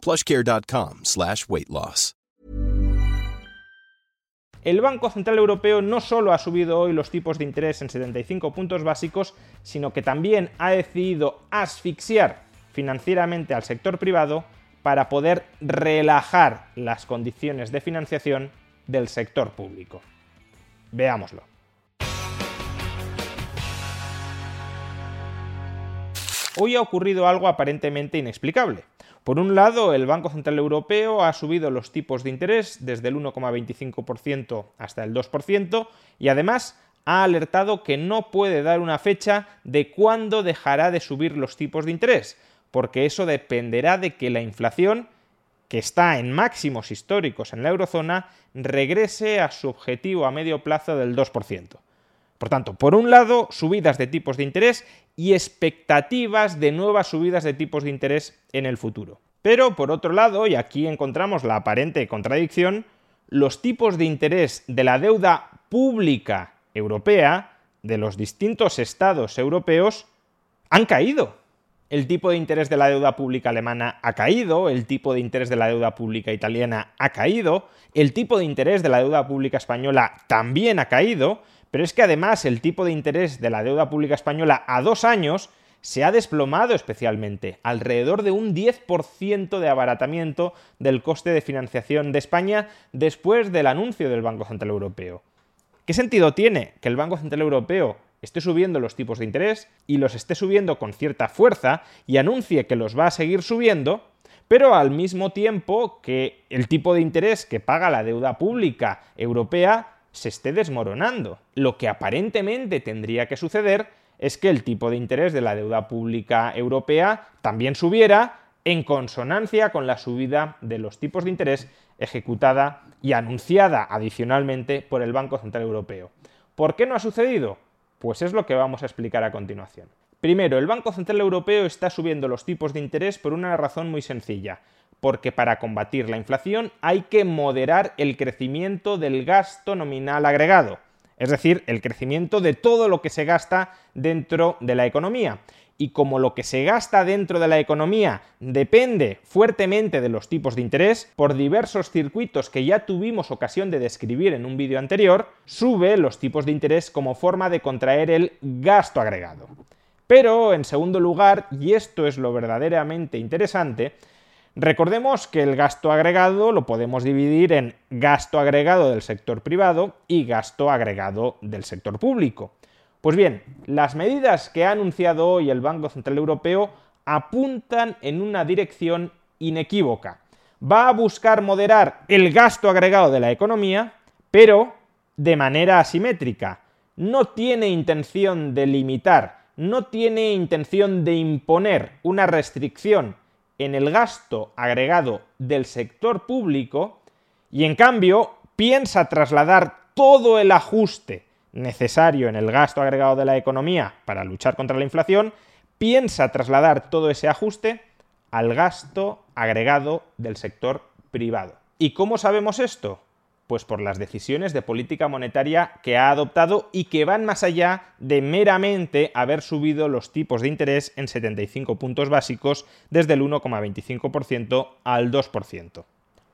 plushcare.com slash weight loss. El Banco Central Europeo no solo ha subido hoy los tipos de interés en 75 puntos básicos, sino que también ha decidido asfixiar financieramente al sector privado para poder relajar las condiciones de financiación del sector público. Veámoslo. Hoy ha ocurrido algo aparentemente inexplicable. Por un lado, el Banco Central Europeo ha subido los tipos de interés desde el 1,25% hasta el 2% y además ha alertado que no puede dar una fecha de cuándo dejará de subir los tipos de interés, porque eso dependerá de que la inflación, que está en máximos históricos en la eurozona, regrese a su objetivo a medio plazo del 2%. Por tanto, por un lado, subidas de tipos de interés y expectativas de nuevas subidas de tipos de interés en el futuro. Pero, por otro lado, y aquí encontramos la aparente contradicción, los tipos de interés de la deuda pública europea de los distintos estados europeos han caído. El tipo de interés de la deuda pública alemana ha caído, el tipo de interés de la deuda pública italiana ha caído, el tipo de interés de la deuda pública española también ha caído, pero es que además el tipo de interés de la deuda pública española a dos años se ha desplomado especialmente, alrededor de un 10% de abaratamiento del coste de financiación de España después del anuncio del Banco Central Europeo. ¿Qué sentido tiene que el Banco Central Europeo esté subiendo los tipos de interés y los esté subiendo con cierta fuerza y anuncie que los va a seguir subiendo, pero al mismo tiempo que el tipo de interés que paga la deuda pública europea se esté desmoronando. Lo que aparentemente tendría que suceder es que el tipo de interés de la deuda pública europea también subiera en consonancia con la subida de los tipos de interés ejecutada y anunciada adicionalmente por el Banco Central Europeo. ¿Por qué no ha sucedido? Pues es lo que vamos a explicar a continuación. Primero, el Banco Central Europeo está subiendo los tipos de interés por una razón muy sencilla porque para combatir la inflación hay que moderar el crecimiento del gasto nominal agregado, es decir, el crecimiento de todo lo que se gasta dentro de la economía. Y como lo que se gasta dentro de la economía depende fuertemente de los tipos de interés, por diversos circuitos que ya tuvimos ocasión de describir en un vídeo anterior, sube los tipos de interés como forma de contraer el gasto agregado. Pero, en segundo lugar, y esto es lo verdaderamente interesante, Recordemos que el gasto agregado lo podemos dividir en gasto agregado del sector privado y gasto agregado del sector público. Pues bien, las medidas que ha anunciado hoy el Banco Central Europeo apuntan en una dirección inequívoca. Va a buscar moderar el gasto agregado de la economía, pero de manera asimétrica. No tiene intención de limitar, no tiene intención de imponer una restricción en el gasto agregado del sector público y en cambio piensa trasladar todo el ajuste necesario en el gasto agregado de la economía para luchar contra la inflación, piensa trasladar todo ese ajuste al gasto agregado del sector privado. ¿Y cómo sabemos esto? Pues por las decisiones de política monetaria que ha adoptado y que van más allá de meramente haber subido los tipos de interés en 75 puntos básicos desde el 1,25% al 2%.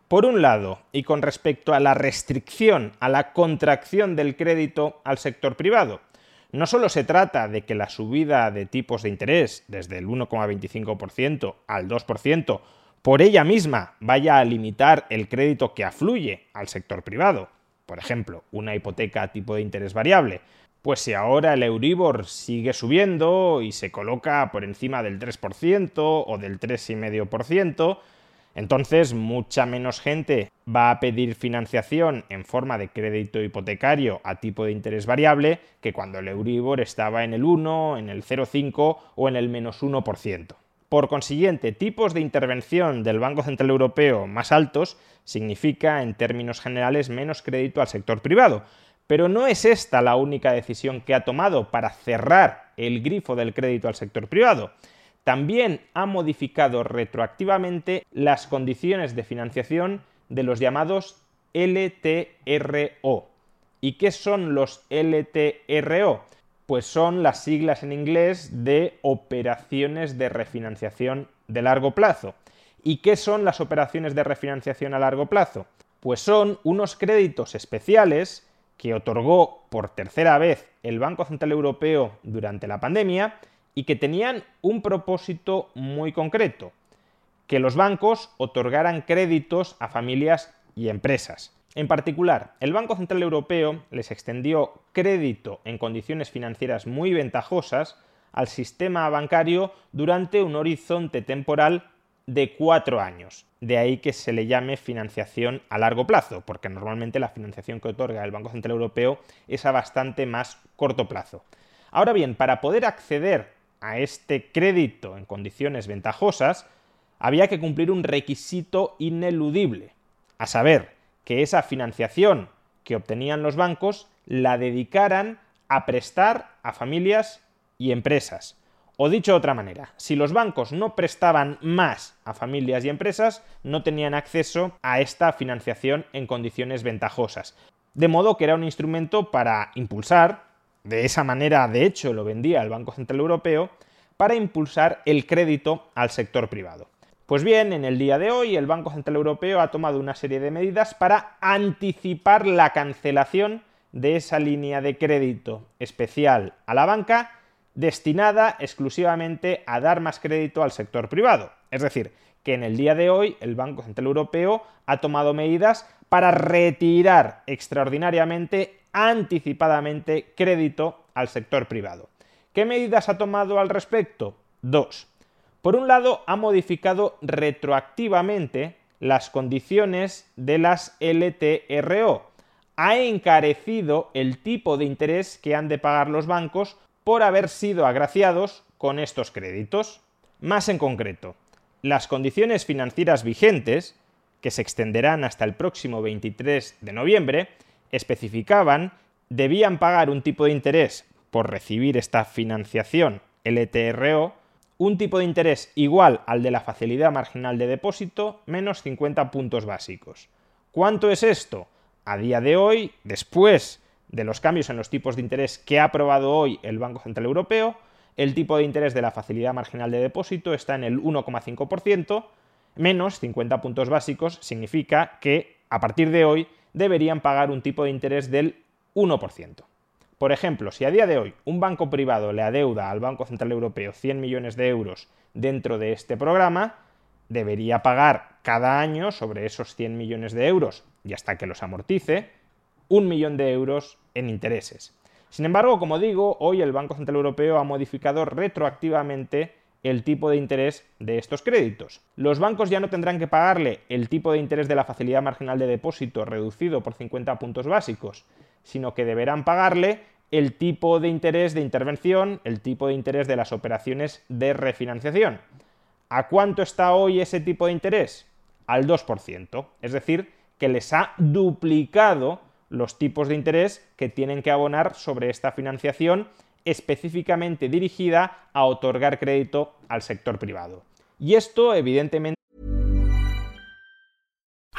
Por un lado, y con respecto a la restricción, a la contracción del crédito al sector privado, no solo se trata de que la subida de tipos de interés desde el 1,25% al 2% por ella misma vaya a limitar el crédito que afluye al sector privado, por ejemplo, una hipoteca tipo de interés variable, pues si ahora el Euribor sigue subiendo y se coloca por encima del 3% o del 3,5%, entonces mucha menos gente va a pedir financiación en forma de crédito hipotecario a tipo de interés variable que cuando el Euribor estaba en el 1, en el 0,5 o en el menos 1%. Por consiguiente, tipos de intervención del Banco Central Europeo más altos significa, en términos generales, menos crédito al sector privado. Pero no es esta la única decisión que ha tomado para cerrar el grifo del crédito al sector privado. También ha modificado retroactivamente las condiciones de financiación de los llamados LTRO. ¿Y qué son los LTRO? Pues son las siglas en inglés de operaciones de refinanciación de largo plazo. ¿Y qué son las operaciones de refinanciación a largo plazo? Pues son unos créditos especiales que otorgó por tercera vez el Banco Central Europeo durante la pandemia y que tenían un propósito muy concreto, que los bancos otorgaran créditos a familias y empresas. En particular, el Banco Central Europeo les extendió crédito en condiciones financieras muy ventajosas al sistema bancario durante un horizonte temporal de cuatro años. De ahí que se le llame financiación a largo plazo, porque normalmente la financiación que otorga el Banco Central Europeo es a bastante más corto plazo. Ahora bien, para poder acceder a este crédito en condiciones ventajosas, había que cumplir un requisito ineludible, a saber, que esa financiación que obtenían los bancos la dedicaran a prestar a familias y empresas. O dicho de otra manera, si los bancos no prestaban más a familias y empresas, no tenían acceso a esta financiación en condiciones ventajosas. De modo que era un instrumento para impulsar, de esa manera de hecho lo vendía el Banco Central Europeo, para impulsar el crédito al sector privado. Pues bien, en el día de hoy el Banco Central Europeo ha tomado una serie de medidas para anticipar la cancelación de esa línea de crédito especial a la banca destinada exclusivamente a dar más crédito al sector privado. Es decir, que en el día de hoy el Banco Central Europeo ha tomado medidas para retirar extraordinariamente, anticipadamente, crédito al sector privado. ¿Qué medidas ha tomado al respecto? Dos. Por un lado, ha modificado retroactivamente las condiciones de las LTRO. Ha encarecido el tipo de interés que han de pagar los bancos por haber sido agraciados con estos créditos. Más en concreto, las condiciones financieras vigentes, que se extenderán hasta el próximo 23 de noviembre, especificaban debían pagar un tipo de interés por recibir esta financiación LTRO un tipo de interés igual al de la facilidad marginal de depósito menos 50 puntos básicos. ¿Cuánto es esto? A día de hoy, después de los cambios en los tipos de interés que ha aprobado hoy el Banco Central Europeo, el tipo de interés de la facilidad marginal de depósito está en el 1,5%, menos 50 puntos básicos significa que a partir de hoy deberían pagar un tipo de interés del 1%. Por ejemplo, si a día de hoy un banco privado le adeuda al Banco Central Europeo 100 millones de euros dentro de este programa, debería pagar cada año sobre esos 100 millones de euros y hasta que los amortice, un millón de euros en intereses. Sin embargo, como digo, hoy el Banco Central Europeo ha modificado retroactivamente el tipo de interés de estos créditos. Los bancos ya no tendrán que pagarle el tipo de interés de la facilidad marginal de depósito reducido por 50 puntos básicos, sino que deberán pagarle el tipo de interés de intervención, el tipo de interés de las operaciones de refinanciación. ¿A cuánto está hoy ese tipo de interés? Al 2%. Es decir, que les ha duplicado los tipos de interés que tienen que abonar sobre esta financiación específicamente dirigida a otorgar crédito al sector privado. Y esto, evidentemente,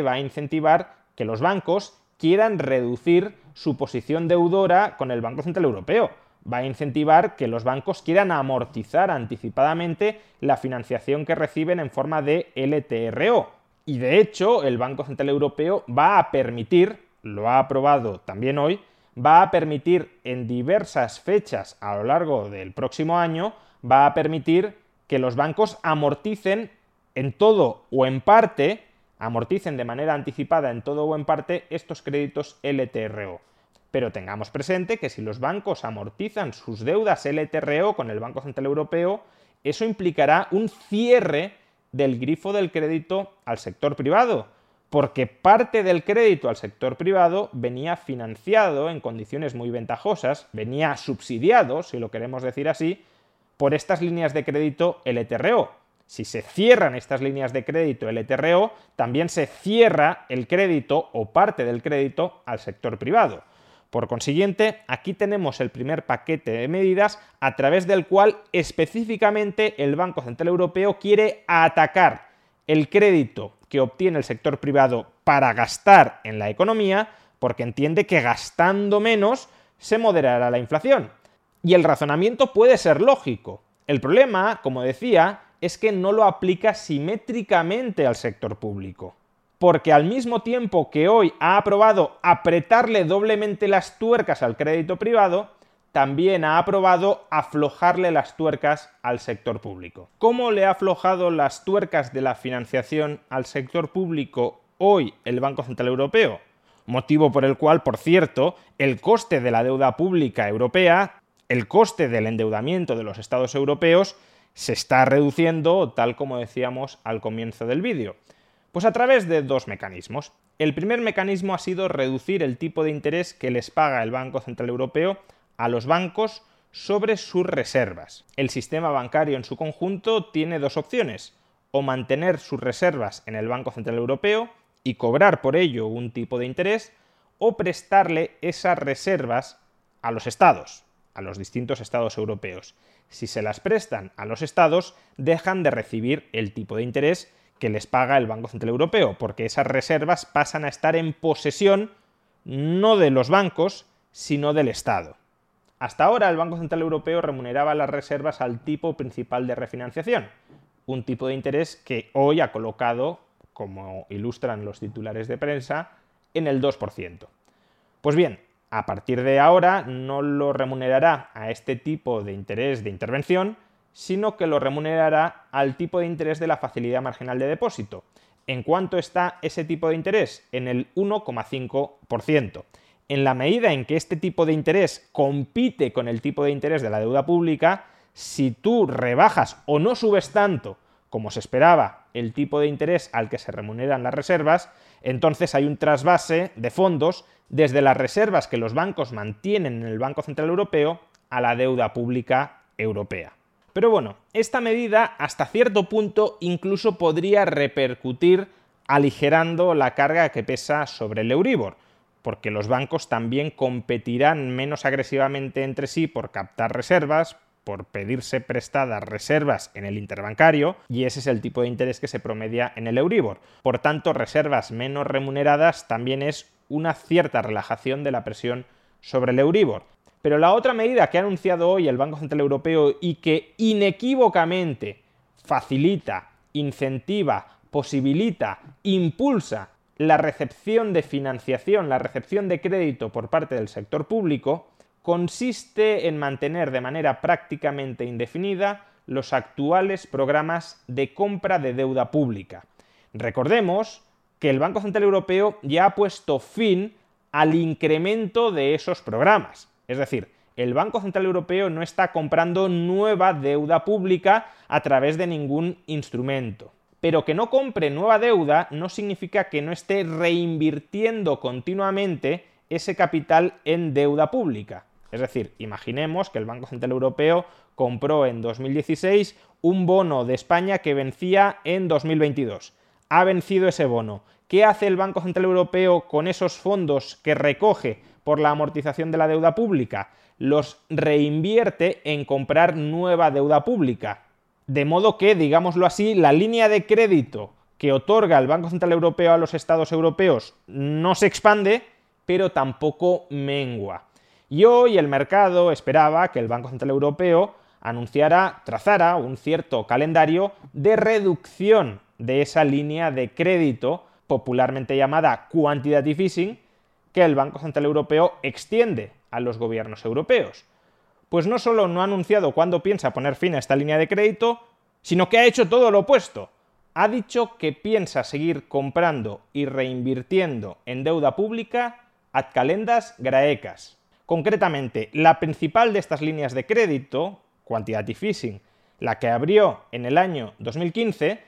Va a incentivar que los bancos quieran reducir su posición deudora con el Banco Central Europeo. Va a incentivar que los bancos quieran amortizar anticipadamente la financiación que reciben en forma de LTRO. Y de hecho, el Banco Central Europeo va a permitir, lo ha aprobado también hoy, va a permitir en diversas fechas a lo largo del próximo año, va a permitir que los bancos amorticen en todo o en parte, amorticen de manera anticipada en todo o en parte estos créditos LTRO. Pero tengamos presente que si los bancos amortizan sus deudas LTRO con el Banco Central Europeo, eso implicará un cierre del grifo del crédito al sector privado, porque parte del crédito al sector privado venía financiado en condiciones muy ventajosas, venía subsidiado, si lo queremos decir así, por estas líneas de crédito LTRO. Si se cierran estas líneas de crédito LTRO, también se cierra el crédito o parte del crédito al sector privado. Por consiguiente, aquí tenemos el primer paquete de medidas a través del cual específicamente el Banco Central Europeo quiere atacar el crédito que obtiene el sector privado para gastar en la economía, porque entiende que gastando menos se moderará la inflación. Y el razonamiento puede ser lógico. El problema, como decía, es que no lo aplica simétricamente al sector público. Porque al mismo tiempo que hoy ha aprobado apretarle doblemente las tuercas al crédito privado, también ha aprobado aflojarle las tuercas al sector público. ¿Cómo le ha aflojado las tuercas de la financiación al sector público hoy el Banco Central Europeo? Motivo por el cual, por cierto, el coste de la deuda pública europea, el coste del endeudamiento de los estados europeos, se está reduciendo, tal como decíamos al comienzo del vídeo. Pues a través de dos mecanismos. El primer mecanismo ha sido reducir el tipo de interés que les paga el Banco Central Europeo a los bancos sobre sus reservas. El sistema bancario en su conjunto tiene dos opciones, o mantener sus reservas en el Banco Central Europeo y cobrar por ello un tipo de interés, o prestarle esas reservas a los estados, a los distintos estados europeos. Si se las prestan a los estados, dejan de recibir el tipo de interés que les paga el Banco Central Europeo, porque esas reservas pasan a estar en posesión no de los bancos, sino del Estado. Hasta ahora el Banco Central Europeo remuneraba las reservas al tipo principal de refinanciación, un tipo de interés que hoy ha colocado, como ilustran los titulares de prensa, en el 2%. Pues bien, a partir de ahora no lo remunerará a este tipo de interés de intervención, sino que lo remunerará al tipo de interés de la facilidad marginal de depósito. ¿En cuánto está ese tipo de interés? En el 1,5% en la medida en que este tipo de interés compite con el tipo de interés de la deuda pública, si tú rebajas o no subes tanto como se esperaba el tipo de interés al que se remuneran las reservas, entonces hay un trasvase de fondos desde las reservas que los bancos mantienen en el Banco Central Europeo a la deuda pública europea. Pero bueno, esta medida hasta cierto punto incluso podría repercutir aligerando la carga que pesa sobre el Euribor porque los bancos también competirán menos agresivamente entre sí por captar reservas, por pedirse prestadas reservas en el interbancario, y ese es el tipo de interés que se promedia en el Euribor. Por tanto, reservas menos remuneradas también es una cierta relajación de la presión sobre el Euribor. Pero la otra medida que ha anunciado hoy el Banco Central Europeo y que inequívocamente facilita, incentiva, posibilita, impulsa la recepción de financiación, la recepción de crédito por parte del sector público, consiste en mantener de manera prácticamente indefinida los actuales programas de compra de deuda pública. Recordemos que el Banco Central Europeo ya ha puesto fin al incremento de esos programas. Es decir, el Banco Central Europeo no está comprando nueva deuda pública a través de ningún instrumento. Pero que no compre nueva deuda no significa que no esté reinvirtiendo continuamente ese capital en deuda pública. Es decir, imaginemos que el Banco Central Europeo compró en 2016 un bono de España que vencía en 2022. Ha vencido ese bono. ¿Qué hace el Banco Central Europeo con esos fondos que recoge por la amortización de la deuda pública? Los reinvierte en comprar nueva deuda pública. De modo que, digámoslo así, la línea de crédito que otorga el Banco Central Europeo a los estados europeos no se expande, pero tampoco mengua. Y hoy el mercado esperaba que el Banco Central Europeo anunciara, trazara un cierto calendario de reducción de esa línea de crédito, popularmente llamada quantitative easing, que el Banco Central Europeo extiende a los gobiernos europeos. Pues no solo no ha anunciado cuándo piensa poner fin a esta línea de crédito, sino que ha hecho todo lo opuesto. Ha dicho que piensa seguir comprando y reinvirtiendo en deuda pública ad calendas graecas, Concretamente, la principal de estas líneas de crédito, Quantitative Easing, la que abrió en el año 2015,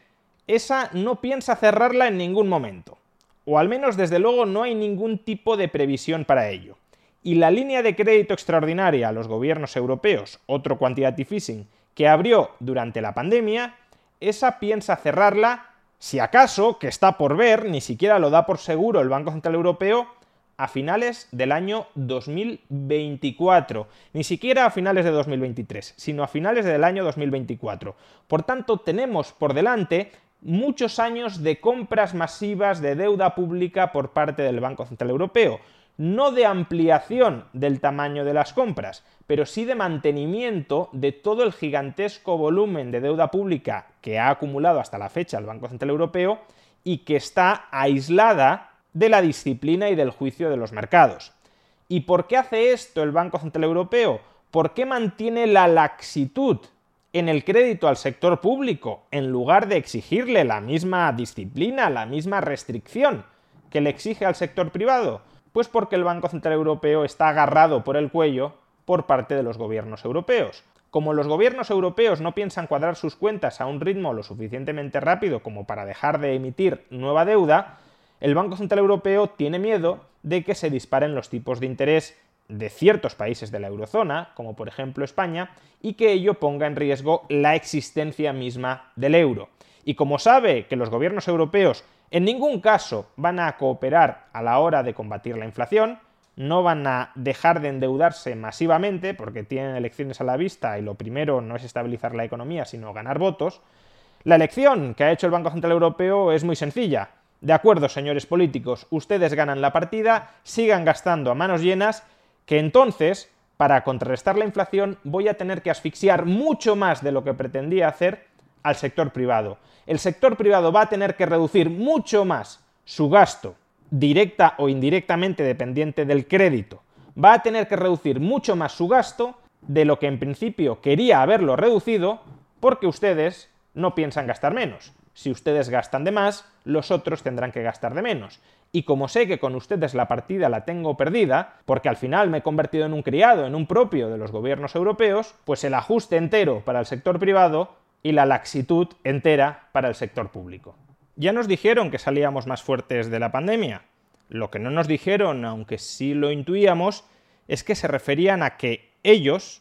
esa no piensa cerrarla en ningún momento. O al menos desde luego no hay ningún tipo de previsión para ello. Y la línea de crédito extraordinaria a los gobiernos europeos, otro Quantitative Easing, que abrió durante la pandemia, esa piensa cerrarla, si acaso, que está por ver, ni siquiera lo da por seguro el Banco Central Europeo, a finales del año 2024. Ni siquiera a finales de 2023, sino a finales del año 2024. Por tanto, tenemos por delante muchos años de compras masivas de deuda pública por parte del Banco Central Europeo. No de ampliación del tamaño de las compras, pero sí de mantenimiento de todo el gigantesco volumen de deuda pública que ha acumulado hasta la fecha el Banco Central Europeo y que está aislada de la disciplina y del juicio de los mercados. ¿Y por qué hace esto el Banco Central Europeo? ¿Por qué mantiene la laxitud en el crédito al sector público en lugar de exigirle la misma disciplina, la misma restricción que le exige al sector privado? Pues porque el Banco Central Europeo está agarrado por el cuello por parte de los gobiernos europeos. Como los gobiernos europeos no piensan cuadrar sus cuentas a un ritmo lo suficientemente rápido como para dejar de emitir nueva deuda, el Banco Central Europeo tiene miedo de que se disparen los tipos de interés de ciertos países de la eurozona, como por ejemplo España, y que ello ponga en riesgo la existencia misma del euro. Y como sabe que los gobiernos europeos en ningún caso van a cooperar a la hora de combatir la inflación, no van a dejar de endeudarse masivamente porque tienen elecciones a la vista y lo primero no es estabilizar la economía, sino ganar votos, la elección que ha hecho el Banco Central Europeo es muy sencilla de acuerdo, señores políticos, ustedes ganan la partida, sigan gastando a manos llenas, que entonces, para contrarrestar la inflación, voy a tener que asfixiar mucho más de lo que pretendía hacer al sector privado. El sector privado va a tener que reducir mucho más su gasto, directa o indirectamente dependiente del crédito. Va a tener que reducir mucho más su gasto de lo que en principio quería haberlo reducido porque ustedes no piensan gastar menos. Si ustedes gastan de más, los otros tendrán que gastar de menos. Y como sé que con ustedes la partida la tengo perdida, porque al final me he convertido en un criado, en un propio de los gobiernos europeos, pues el ajuste entero para el sector privado y la laxitud entera para el sector público. Ya nos dijeron que salíamos más fuertes de la pandemia. Lo que no nos dijeron, aunque sí lo intuíamos, es que se referían a que ellos,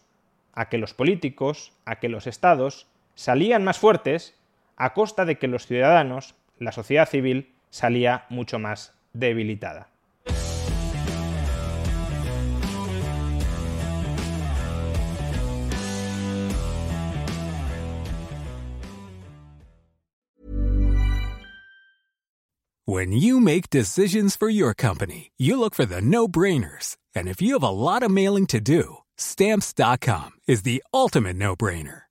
a que los políticos, a que los estados salían más fuertes a costa de que los ciudadanos, la sociedad civil, salía mucho más debilitada. When you make decisions for your company, you look for the no-brainers. And if you have a lot of mailing to do, stamps.com is the ultimate no-brainer.